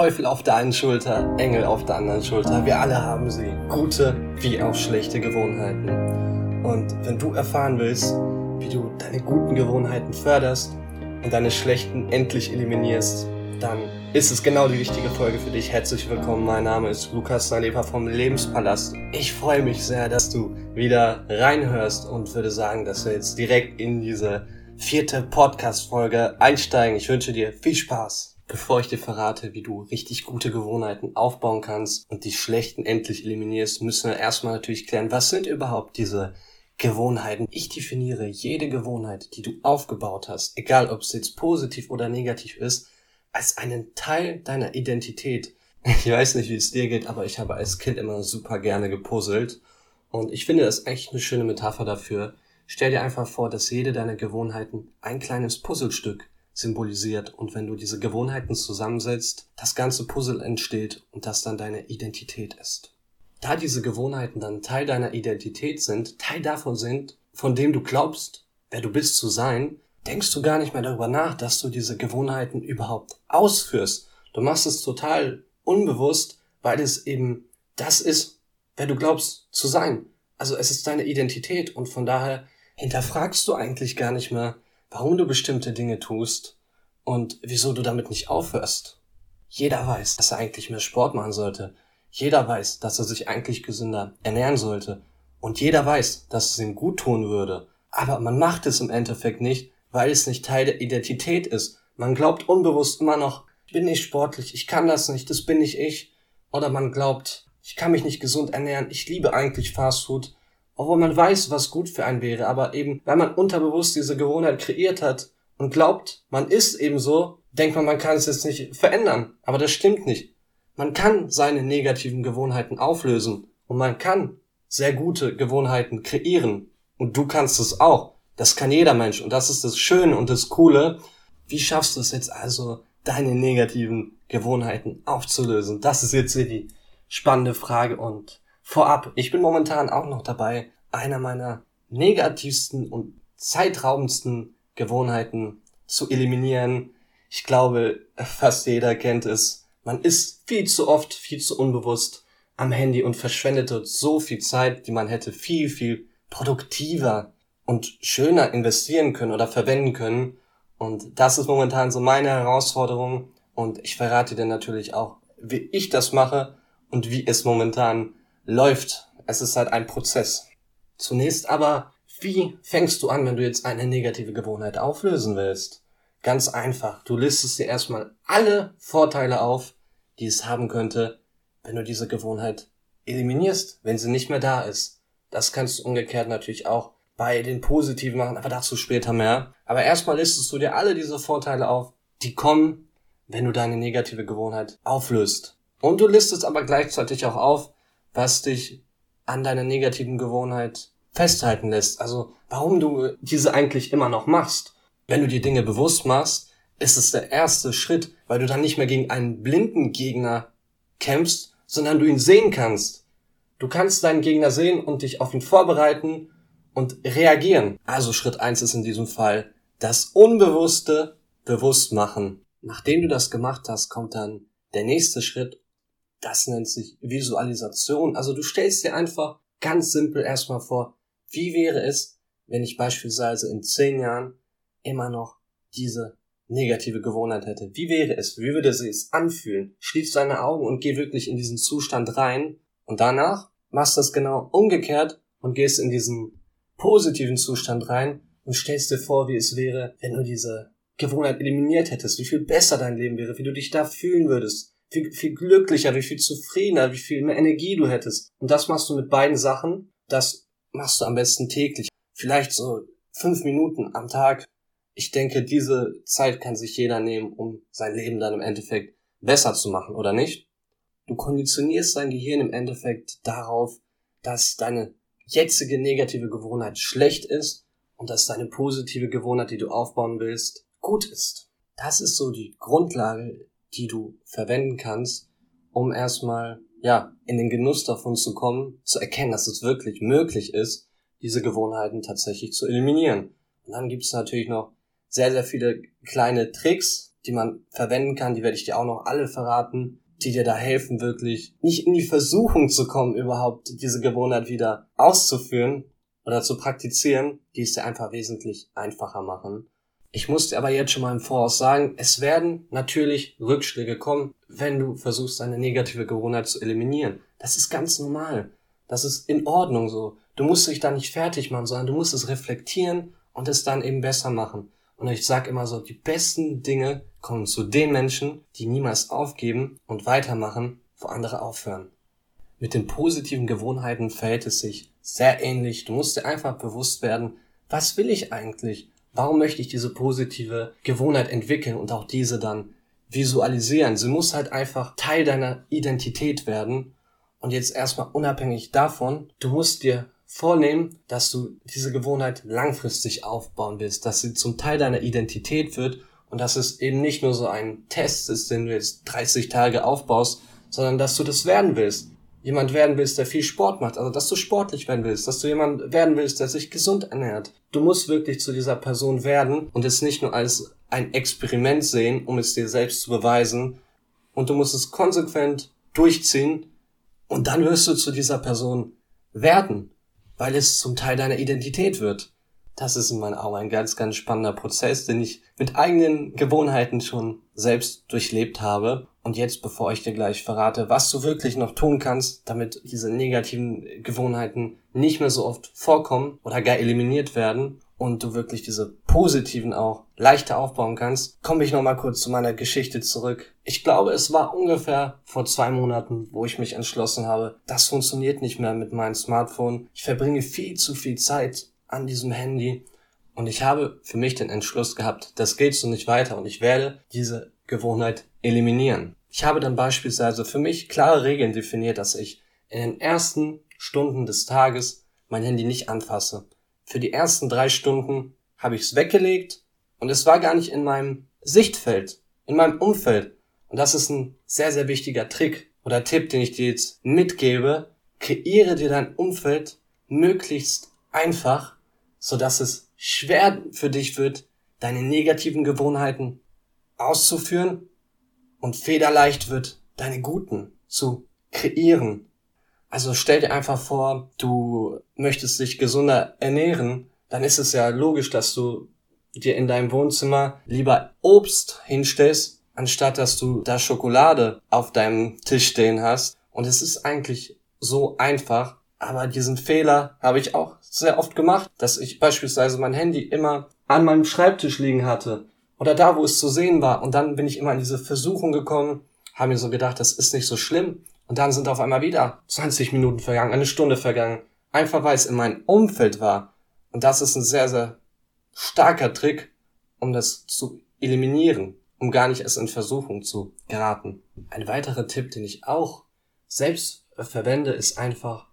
Teufel auf der einen Schulter, Engel auf der anderen Schulter. Wir alle haben sie. Gute wie auch schlechte Gewohnheiten. Und wenn du erfahren willst, wie du deine guten Gewohnheiten förderst und deine schlechten endlich eliminierst, dann ist es genau die richtige Folge für dich. Herzlich willkommen, mein Name ist Lukas Salepa vom Lebenspalast. Ich freue mich sehr, dass du wieder reinhörst und würde sagen, dass wir jetzt direkt in diese vierte Podcast-Folge einsteigen. Ich wünsche dir viel Spaß. Bevor ich dir verrate, wie du richtig gute Gewohnheiten aufbauen kannst und die schlechten endlich eliminierst, müssen wir erstmal natürlich klären, was sind überhaupt diese Gewohnheiten. Ich definiere jede Gewohnheit, die du aufgebaut hast, egal ob es jetzt positiv oder negativ ist, als einen Teil deiner Identität. Ich weiß nicht, wie es dir geht, aber ich habe als Kind immer super gerne gepuzzelt. Und ich finde das echt eine schöne Metapher dafür. Stell dir einfach vor, dass jede deiner Gewohnheiten ein kleines Puzzlestück symbolisiert. Und wenn du diese Gewohnheiten zusammensetzt, das ganze Puzzle entsteht und das dann deine Identität ist. Da diese Gewohnheiten dann Teil deiner Identität sind, Teil davon sind, von dem du glaubst, wer du bist zu sein, denkst du gar nicht mehr darüber nach, dass du diese Gewohnheiten überhaupt ausführst. Du machst es total unbewusst, weil es eben das ist, wer du glaubst zu sein. Also es ist deine Identität und von daher hinterfragst du eigentlich gar nicht mehr, warum du bestimmte Dinge tust und wieso du damit nicht aufhörst. Jeder weiß, dass er eigentlich mehr Sport machen sollte. Jeder weiß, dass er sich eigentlich gesünder ernähren sollte. Und jeder weiß, dass es ihm gut tun würde. Aber man macht es im Endeffekt nicht, weil es nicht Teil der Identität ist. Man glaubt unbewusst immer noch, ich bin nicht sportlich, ich kann das nicht, das bin nicht ich. Oder man glaubt, ich kann mich nicht gesund ernähren, ich liebe eigentlich Fastfood. Obwohl man weiß, was gut für einen wäre, aber eben, weil man unterbewusst diese Gewohnheit kreiert hat und glaubt, man ist eben so, denkt man, man kann es jetzt nicht verändern. Aber das stimmt nicht. Man kann seine negativen Gewohnheiten auflösen und man kann sehr gute Gewohnheiten kreieren. Und du kannst es auch. Das kann jeder Mensch und das ist das Schöne und das Coole. Wie schaffst du es jetzt also, deine negativen Gewohnheiten aufzulösen? Das ist jetzt hier die spannende Frage und vorab, ich bin momentan auch noch dabei, einer meiner negativsten und zeitraubendsten Gewohnheiten zu eliminieren. Ich glaube, fast jeder kennt es. Man ist viel zu oft, viel zu unbewusst am Handy und verschwendet dort so viel Zeit, die man hätte viel, viel produktiver und schöner investieren können oder verwenden können. Und das ist momentan so meine Herausforderung. Und ich verrate dir natürlich auch, wie ich das mache und wie es momentan läuft. Es ist halt ein Prozess. Zunächst aber, wie fängst du an, wenn du jetzt eine negative Gewohnheit auflösen willst? Ganz einfach. Du listest dir erstmal alle Vorteile auf, die es haben könnte, wenn du diese Gewohnheit eliminierst, wenn sie nicht mehr da ist. Das kannst du umgekehrt natürlich auch bei den positiven machen, aber dazu später mehr. Aber erstmal listest du dir alle diese Vorteile auf, die kommen, wenn du deine negative Gewohnheit auflöst. Und du listest aber gleichzeitig auch auf, was dich an deiner negativen Gewohnheit festhalten lässt. Also warum du diese eigentlich immer noch machst. Wenn du die Dinge bewusst machst, ist es der erste Schritt, weil du dann nicht mehr gegen einen blinden Gegner kämpfst, sondern du ihn sehen kannst. Du kannst deinen Gegner sehen und dich auf ihn vorbereiten und reagieren. Also Schritt eins ist in diesem Fall das Unbewusste bewusst machen. Nachdem du das gemacht hast, kommt dann der nächste Schritt. Das nennt sich Visualisation. Also du stellst dir einfach ganz simpel erstmal vor, wie wäre es, wenn ich beispielsweise in zehn Jahren immer noch diese negative Gewohnheit hätte? Wie wäre es? Wie würde sie es anfühlen? Schließ deine Augen und geh wirklich in diesen Zustand rein und danach machst du das genau umgekehrt und gehst in diesen positiven Zustand rein und stellst dir vor, wie es wäre, wenn du diese Gewohnheit eliminiert hättest, wie viel besser dein Leben wäre, wie du dich da fühlen würdest, wie viel glücklicher, wie viel zufriedener, wie viel mehr Energie du hättest. Und das machst du mit beiden Sachen. Das machst du am besten täglich. Vielleicht so fünf Minuten am Tag. Ich denke, diese Zeit kann sich jeder nehmen, um sein Leben dann im Endeffekt besser zu machen, oder nicht? Du konditionierst dein Gehirn im Endeffekt darauf, dass deine jetzige negative Gewohnheit schlecht ist und dass deine positive Gewohnheit, die du aufbauen willst, gut ist. Das ist so die Grundlage, die du verwenden kannst, um erstmal, ja, in den Genuss davon zu kommen, zu erkennen, dass es wirklich möglich ist, diese Gewohnheiten tatsächlich zu eliminieren. Und dann gibt es natürlich noch sehr, sehr viele kleine Tricks, die man verwenden kann, die werde ich dir auch noch alle verraten, die dir da helfen, wirklich nicht in die Versuchung zu kommen, überhaupt diese Gewohnheit wieder auszuführen oder zu praktizieren, die es dir einfach wesentlich einfacher machen. Ich muss dir aber jetzt schon mal im Voraus sagen, es werden natürlich Rückschläge kommen, wenn du versuchst, eine negative Gewohnheit zu eliminieren. Das ist ganz normal. Das ist in Ordnung so. Du musst dich da nicht fertig machen, sondern du musst es reflektieren und es dann eben besser machen. Und ich sag immer so, die besten Dinge kommen zu den Menschen, die niemals aufgeben und weitermachen, wo andere aufhören. Mit den positiven Gewohnheiten verhält es sich sehr ähnlich. Du musst dir einfach bewusst werden, was will ich eigentlich? Warum möchte ich diese positive Gewohnheit entwickeln und auch diese dann visualisieren? Sie muss halt einfach Teil deiner Identität werden. Und jetzt erstmal unabhängig davon, du musst dir vornehmen, dass du diese Gewohnheit langfristig aufbauen willst, dass sie zum Teil deiner Identität wird und dass es eben nicht nur so ein Test ist, den du jetzt 30 Tage aufbaust, sondern dass du das werden willst. Jemand werden willst, der viel Sport macht, also dass du sportlich werden willst, dass du jemand werden willst, der sich gesund ernährt. Du musst wirklich zu dieser Person werden und es nicht nur als ein Experiment sehen, um es dir selbst zu beweisen. Und du musst es konsequent durchziehen und dann wirst du zu dieser Person werden weil es zum Teil deiner Identität wird. Das ist in meinen Augen ein ganz, ganz spannender Prozess, den ich mit eigenen Gewohnheiten schon selbst durchlebt habe. Und jetzt, bevor ich dir gleich verrate, was du wirklich noch tun kannst, damit diese negativen Gewohnheiten nicht mehr so oft vorkommen oder gar eliminiert werden und du wirklich diese positiven auch leichter aufbauen kannst, komme ich nochmal kurz zu meiner Geschichte zurück. Ich glaube, es war ungefähr vor zwei Monaten, wo ich mich entschlossen habe, das funktioniert nicht mehr mit meinem Smartphone. Ich verbringe viel zu viel Zeit an diesem Handy und ich habe für mich den Entschluss gehabt, das geht so nicht weiter und ich werde diese Gewohnheit eliminieren. Ich habe dann beispielsweise für mich klare Regeln definiert, dass ich in den ersten Stunden des Tages mein Handy nicht anfasse für die ersten drei Stunden habe ich es weggelegt und es war gar nicht in meinem Sichtfeld, in meinem Umfeld. Und das ist ein sehr, sehr wichtiger Trick oder Tipp, den ich dir jetzt mitgebe. Kreiere dir dein Umfeld möglichst einfach, so dass es schwer für dich wird, deine negativen Gewohnheiten auszuführen und federleicht wird, deine guten zu kreieren. Also stell dir einfach vor, du möchtest dich gesunder ernähren, dann ist es ja logisch, dass du dir in deinem Wohnzimmer lieber Obst hinstellst, anstatt dass du da Schokolade auf deinem Tisch stehen hast. Und es ist eigentlich so einfach, aber diesen Fehler habe ich auch sehr oft gemacht, dass ich beispielsweise mein Handy immer an meinem Schreibtisch liegen hatte oder da, wo es zu sehen war. Und dann bin ich immer in diese Versuchung gekommen, habe mir so gedacht, das ist nicht so schlimm. Und dann sind auf einmal wieder 20 Minuten vergangen, eine Stunde vergangen. Einfach weil es in meinem Umfeld war. Und das ist ein sehr, sehr starker Trick, um das zu eliminieren, um gar nicht erst in Versuchung zu geraten. Ein weiterer Tipp, den ich auch selbst verwende, ist einfach,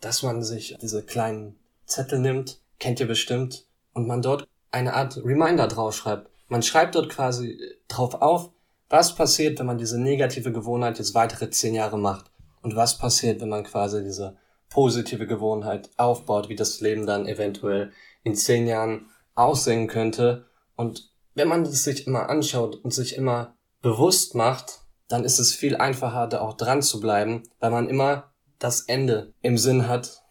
dass man sich diese kleinen Zettel nimmt, kennt ihr bestimmt, und man dort eine Art Reminder draufschreibt. Man schreibt dort quasi drauf auf, was passiert, wenn man diese negative Gewohnheit jetzt weitere zehn Jahre macht? Und was passiert, wenn man quasi diese positive Gewohnheit aufbaut, wie das Leben dann eventuell in zehn Jahren aussehen könnte? Und wenn man das sich immer anschaut und sich immer bewusst macht, dann ist es viel einfacher, da auch dran zu bleiben, weil man immer das Ende im Sinn hat.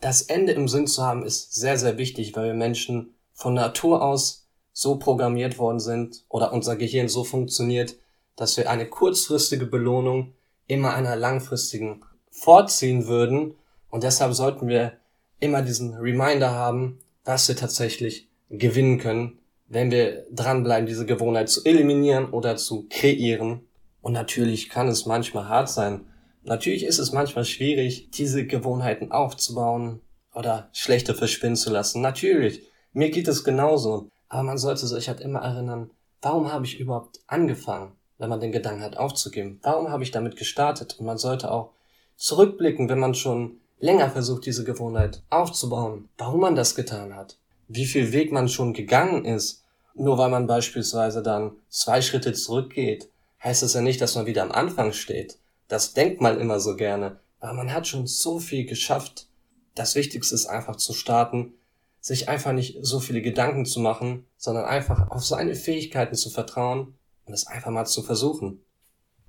Das Ende im Sinn zu haben ist sehr, sehr wichtig, weil wir Menschen von Natur aus so programmiert worden sind oder unser Gehirn so funktioniert, dass wir eine kurzfristige Belohnung immer einer langfristigen vorziehen würden. Und deshalb sollten wir immer diesen Reminder haben, was wir tatsächlich gewinnen können, wenn wir dranbleiben, diese Gewohnheit zu eliminieren oder zu kreieren. Und natürlich kann es manchmal hart sein. Natürlich ist es manchmal schwierig, diese Gewohnheiten aufzubauen oder schlechte verschwinden zu lassen. Natürlich. Mir geht es genauso. Aber man sollte sich halt immer erinnern, warum habe ich überhaupt angefangen, wenn man den Gedanken hat aufzugeben? Warum habe ich damit gestartet? Und man sollte auch zurückblicken, wenn man schon länger versucht, diese Gewohnheit aufzubauen, warum man das getan hat, wie viel Weg man schon gegangen ist. Nur weil man beispielsweise dann zwei Schritte zurückgeht, heißt es ja nicht, dass man wieder am Anfang steht. Das denkt man immer so gerne. Aber man hat schon so viel geschafft. Das Wichtigste ist einfach zu starten sich einfach nicht so viele Gedanken zu machen, sondern einfach auf seine Fähigkeiten zu vertrauen und es einfach mal zu versuchen.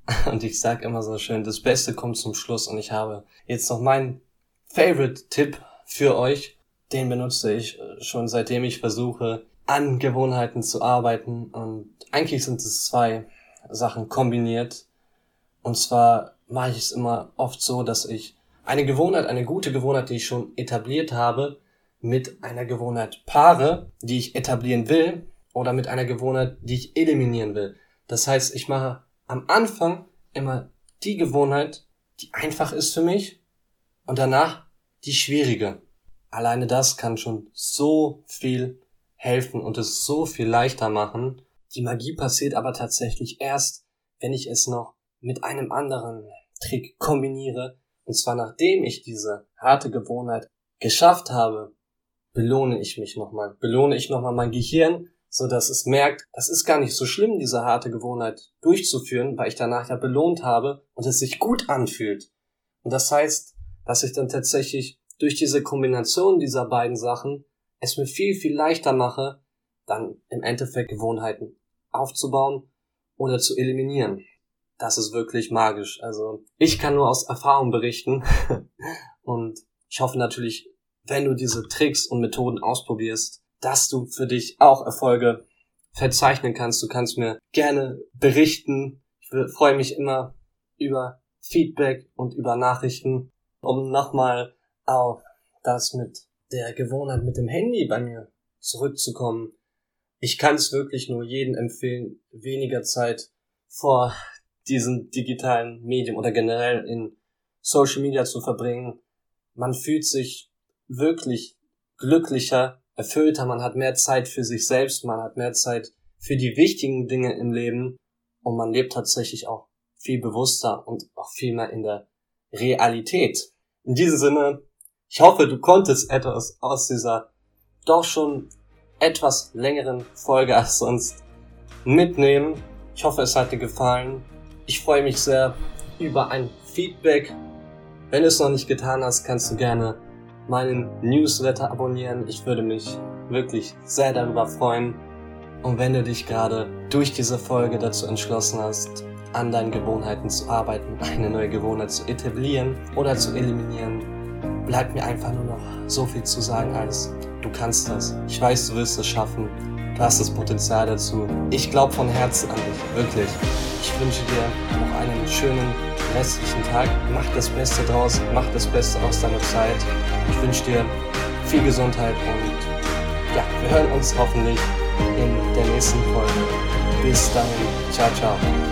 Und ich sag immer so schön, das Beste kommt zum Schluss und ich habe jetzt noch meinen Favorite-Tipp für euch. Den benutze ich äh, schon seitdem ich versuche, an Gewohnheiten zu arbeiten und eigentlich sind es zwei Sachen kombiniert. Und zwar mache ich es immer oft so, dass ich eine Gewohnheit, eine gute Gewohnheit, die ich schon etabliert habe, mit einer Gewohnheit paare, die ich etablieren will, oder mit einer Gewohnheit, die ich eliminieren will. Das heißt, ich mache am Anfang immer die Gewohnheit, die einfach ist für mich, und danach die schwierige. Alleine das kann schon so viel helfen und es so viel leichter machen. Die Magie passiert aber tatsächlich erst, wenn ich es noch mit einem anderen Trick kombiniere. Und zwar nachdem ich diese harte Gewohnheit geschafft habe, belohne ich mich nochmal. Belohne ich nochmal mein Gehirn, so dass es merkt, das ist gar nicht so schlimm, diese harte Gewohnheit durchzuführen, weil ich danach ja belohnt habe und es sich gut anfühlt. Und das heißt, dass ich dann tatsächlich durch diese Kombination dieser beiden Sachen es mir viel, viel leichter mache, dann im Endeffekt Gewohnheiten aufzubauen oder zu eliminieren. Das ist wirklich magisch. Also ich kann nur aus Erfahrung berichten und ich hoffe natürlich, wenn du diese Tricks und Methoden ausprobierst, dass du für dich auch Erfolge verzeichnen kannst. Du kannst mir gerne berichten. Ich freue mich immer über Feedback und über Nachrichten, um nochmal auf das mit der Gewohnheit mit dem Handy bei mir zurückzukommen. Ich kann es wirklich nur jedem empfehlen, weniger Zeit vor diesem digitalen Medium oder generell in Social Media zu verbringen. Man fühlt sich wirklich glücklicher, erfüllter, man hat mehr Zeit für sich selbst, man hat mehr Zeit für die wichtigen Dinge im Leben und man lebt tatsächlich auch viel bewusster und auch viel mehr in der Realität. In diesem Sinne ich hoffe, du konntest etwas aus dieser doch schon etwas längeren Folge als sonst mitnehmen. Ich hoffe, es hat dir gefallen. Ich freue mich sehr über ein Feedback. Wenn du es noch nicht getan hast, kannst du gerne meinen Newsletter abonnieren. Ich würde mich wirklich sehr darüber freuen. Und wenn du dich gerade durch diese Folge dazu entschlossen hast, an deinen Gewohnheiten zu arbeiten, eine neue Gewohnheit zu etablieren oder zu eliminieren, bleibt mir einfach nur noch so viel zu sagen als du kannst das. Ich weiß, du wirst es schaffen. Du hast das Potenzial dazu. Ich glaube von Herzen an dich, wirklich. Ich wünsche dir noch einen schönen restlichen Tag. Mach das Beste draus, mach das Beste aus deiner Zeit. Ich wünsche dir viel Gesundheit und ja, wir hören uns hoffentlich in der nächsten Folge. Bis dahin, ciao, ciao.